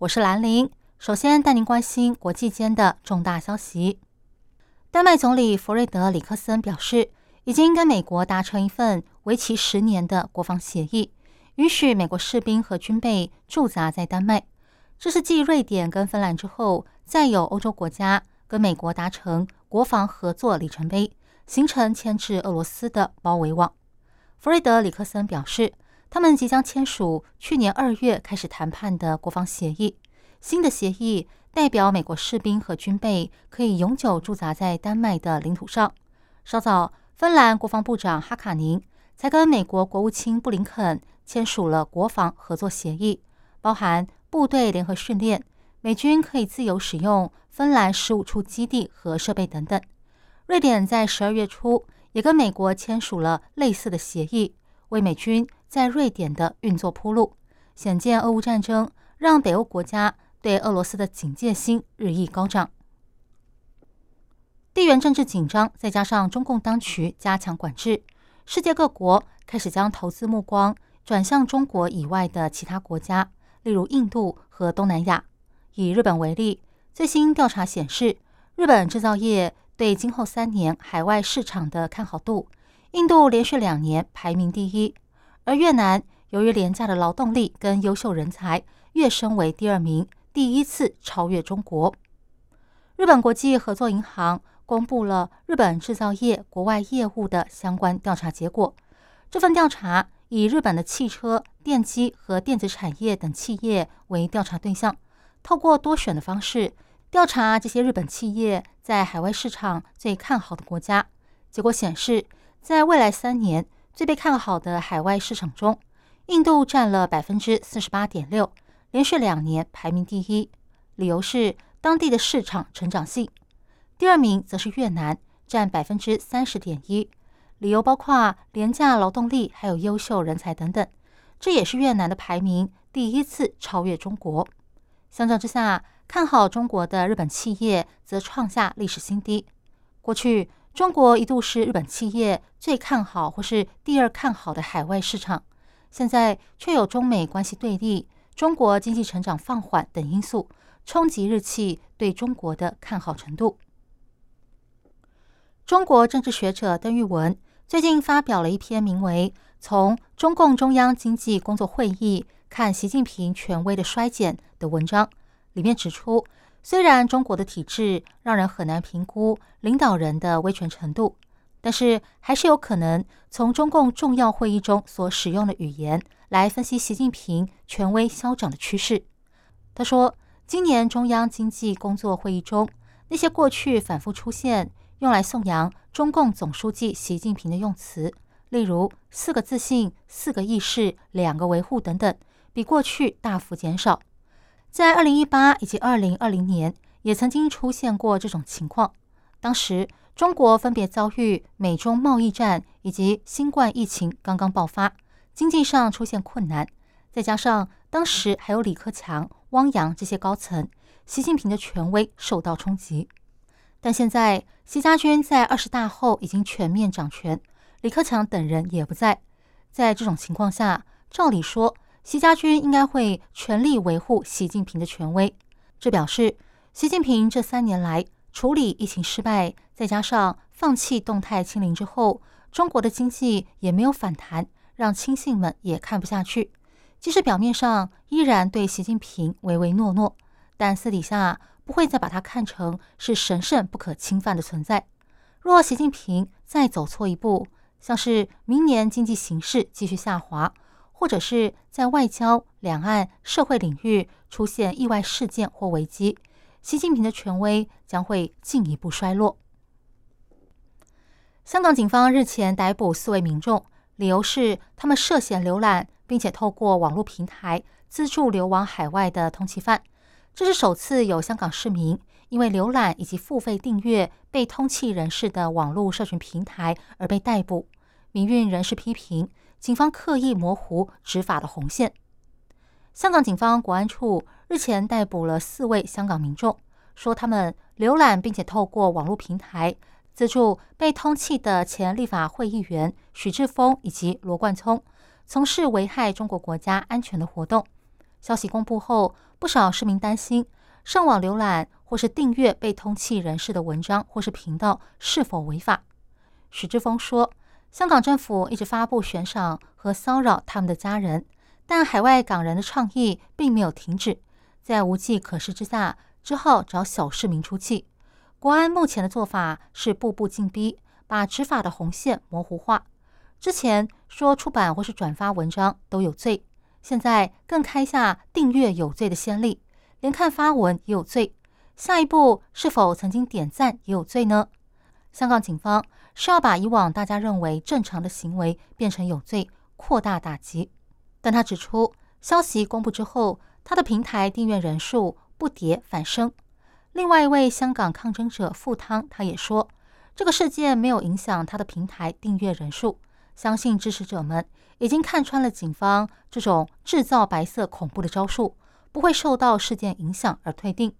我是兰玲。首先带您关心国际间的重大消息。丹麦总理弗瑞德里克森表示，已经跟美国达成一份为期十年的国防协议，允许美国士兵和军备驻扎在丹麦。这是继瑞典跟芬兰之后，再有欧洲国家跟美国达成国防合作里程碑，形成牵制俄罗斯的包围网。弗瑞德里克森表示。他们即将签署去年二月开始谈判的国防协议。新的协议代表美国士兵和军备可以永久驻扎在丹麦的领土上。稍早，芬兰国防部长哈卡宁才跟美国国务卿布林肯签署了国防合作协议，包含部队联合训练、美军可以自由使用芬兰十五处基地和设备等等。瑞典在十二月初也跟美国签署了类似的协议，为美军。在瑞典的运作铺路，显见俄乌战争让北欧国家对俄罗斯的警戒心日益高涨。地缘政治紧张，再加上中共当局加强管制，世界各国开始将投资目光转向中国以外的其他国家，例如印度和东南亚。以日本为例，最新调查显示，日本制造业对今后三年海外市场的看好度，印度连续两年排名第一。而越南由于廉价的劳动力跟优秀人才，跃升为第二名，第一次超越中国。日本国际合作银行公布了日本制造业国外业务的相关调查结果。这份调查以日本的汽车、电机和电子产业等企业为调查对象，透过多选的方式调查这些日本企业在海外市场最看好的国家。结果显示，在未来三年。最被看好的海外市场中，印度占了百分之四十八点六，连续两年排名第一。理由是当地的市场成长性。第二名则是越南，占百分之三十点一，理由包括廉价劳动力还有优秀人才等等。这也是越南的排名第一次超越中国。相较之下，看好中国的日本企业则创下历史新低。过去。中国一度是日本企业最看好或是第二看好的海外市场，现在却有中美关系对立、中国经济成长放缓等因素冲击日企对中国的看好程度。中国政治学者邓玉文最近发表了一篇名为《从中共中央经济工作会议看习近平权威的衰减》的文章，里面指出。虽然中国的体制让人很难评估领导人的威权程度，但是还是有可能从中共重要会议中所使用的语言来分析习近平权威消长的趋势。他说，今年中央经济工作会议中，那些过去反复出现用来颂扬中共总书记习近平的用词，例如“四个自信”“四个意识”“两个维护”等等，比过去大幅减少。在二零一八以及二零二零年，也曾经出现过这种情况。当时，中国分别遭遇美中贸易战以及新冠疫情刚刚爆发，经济上出现困难。再加上当时还有李克强、汪洋这些高层，习近平的权威受到冲击。但现在，习家军在二十大后已经全面掌权，李克强等人也不在。在这种情况下，照理说，习家军应该会全力维护习近平的权威，这表示习近平这三年来处理疫情失败，再加上放弃动态清零之后，中国的经济也没有反弹，让亲信们也看不下去。即使表面上依然对习近平唯唯诺诺，但私底下不会再把他看成是神圣不可侵犯的存在。若习近平再走错一步，像是明年经济形势继续下滑。或者是在外交、两岸、社会领域出现意外事件或危机，习近平的权威将会进一步衰落。香港警方日前逮捕四位民众，理由是他们涉嫌浏览并且透过网络平台资助流亡海外的通缉犯，这是首次有香港市民因为浏览以及付费订阅被通缉人士的网络社群平台而被逮捕。民运人士批评警方刻意模糊执法的红线。香港警方国安处日前逮捕了四位香港民众，说他们浏览并且透过网络平台资助被通缉的前立法会议员许志峰以及罗冠聪，从事危害中国国家安全的活动。消息公布后，不少市民担心上网浏览或是订阅被通缉人士的文章或是频道是否违法。许志峰说，香港政府一直发布悬赏和骚扰他们的家人。但海外港人的倡议并没有停止，在无计可施之下，只好找小市民出气。国安目前的做法是步步进逼，把执法的红线模糊化。之前说出版或是转发文章都有罪，现在更开下订阅有罪的先例，连看发文也有罪。下一步是否曾经点赞也有罪呢？香港警方是要把以往大家认为正常的行为变成有罪，扩大打击。但他指出，消息公布之后，他的平台订阅人数不跌反升。另外一位香港抗争者傅汤，他也说，这个事件没有影响他的平台订阅人数，相信支持者们已经看穿了警方这种制造白色恐怖的招数，不会受到事件影响而退订。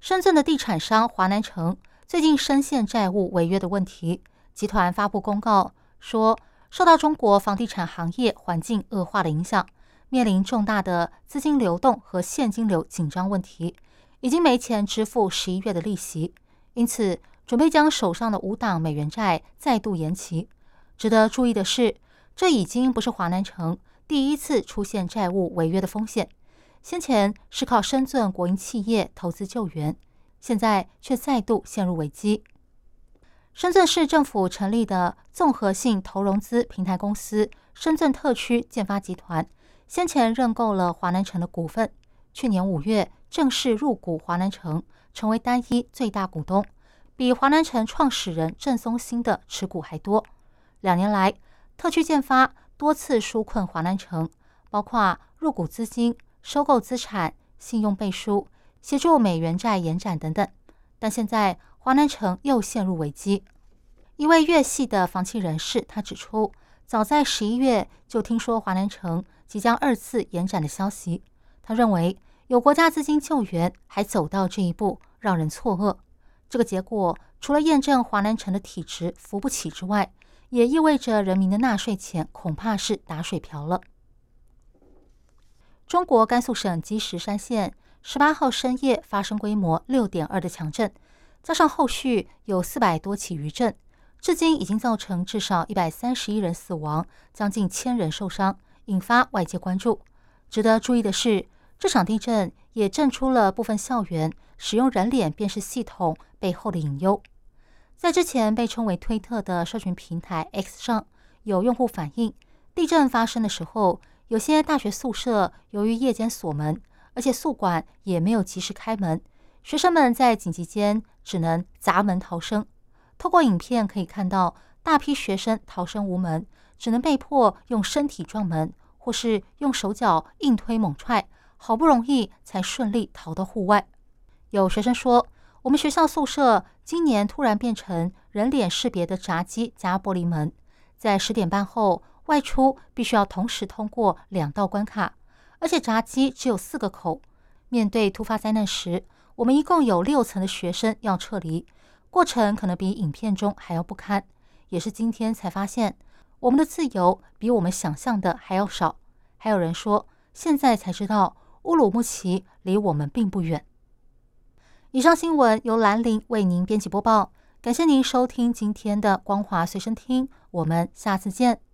深圳的地产商华南城最近深陷债务违约的问题，集团发布公告说。受到中国房地产行业环境恶化的影响，面临重大的资金流动和现金流紧张问题，已经没钱支付十一月的利息，因此准备将手上的五档美元债再度延期。值得注意的是，这已经不是华南城第一次出现债务违约的风险，先前是靠深圳国营企业投资救援，现在却再度陷入危机。深圳市政府成立的综合性投融资平台公司深圳特区建发集团，先前认购了华南城的股份，去年五月正式入股华南城，成为单一最大股东，比华南城创始人郑松兴的持股还多。两年来，特区建发多次纾困华南城，包括入股资金、收购资产、信用背书、协助美元债延展等等，但现在。华南城又陷入危机。一位粤系的房企人士，他指出，早在十一月就听说华南城即将二次延展的消息。他认为，有国家资金救援还走到这一步，让人错愕。这个结果除了验证华南城的体质扶不起之外，也意味着人民的纳税钱恐怕是打水漂了。中国甘肃省积石山县十八号深夜发生规模六点二的强震。加上后续有四百多起余震，至今已经造成至少一百三十一人死亡，将近千人受伤，引发外界关注。值得注意的是，这场地震也震出了部分校园使用人脸辨识系统背后的隐忧。在之前被称为推特的社群平台 X 上，有用户反映，地震发生的时候，有些大学宿舍由于夜间锁门，而且宿管也没有及时开门。学生们在紧急间只能砸门逃生。透过影片可以看到，大批学生逃生无门，只能被迫用身体撞门，或是用手脚硬推猛踹，好不容易才顺利逃到户外。有学生说：“我们学校宿舍今年突然变成人脸识别的闸机加玻璃门，在十点半后外出必须要同时通过两道关卡，而且闸机只有四个口。面对突发灾难时，”我们一共有六层的学生要撤离，过程可能比影片中还要不堪。也是今天才发现，我们的自由比我们想象的还要少。还有人说，现在才知道乌鲁木齐离我们并不远。以上新闻由兰陵为您编辑播报，感谢您收听今天的光华随身听，我们下次见。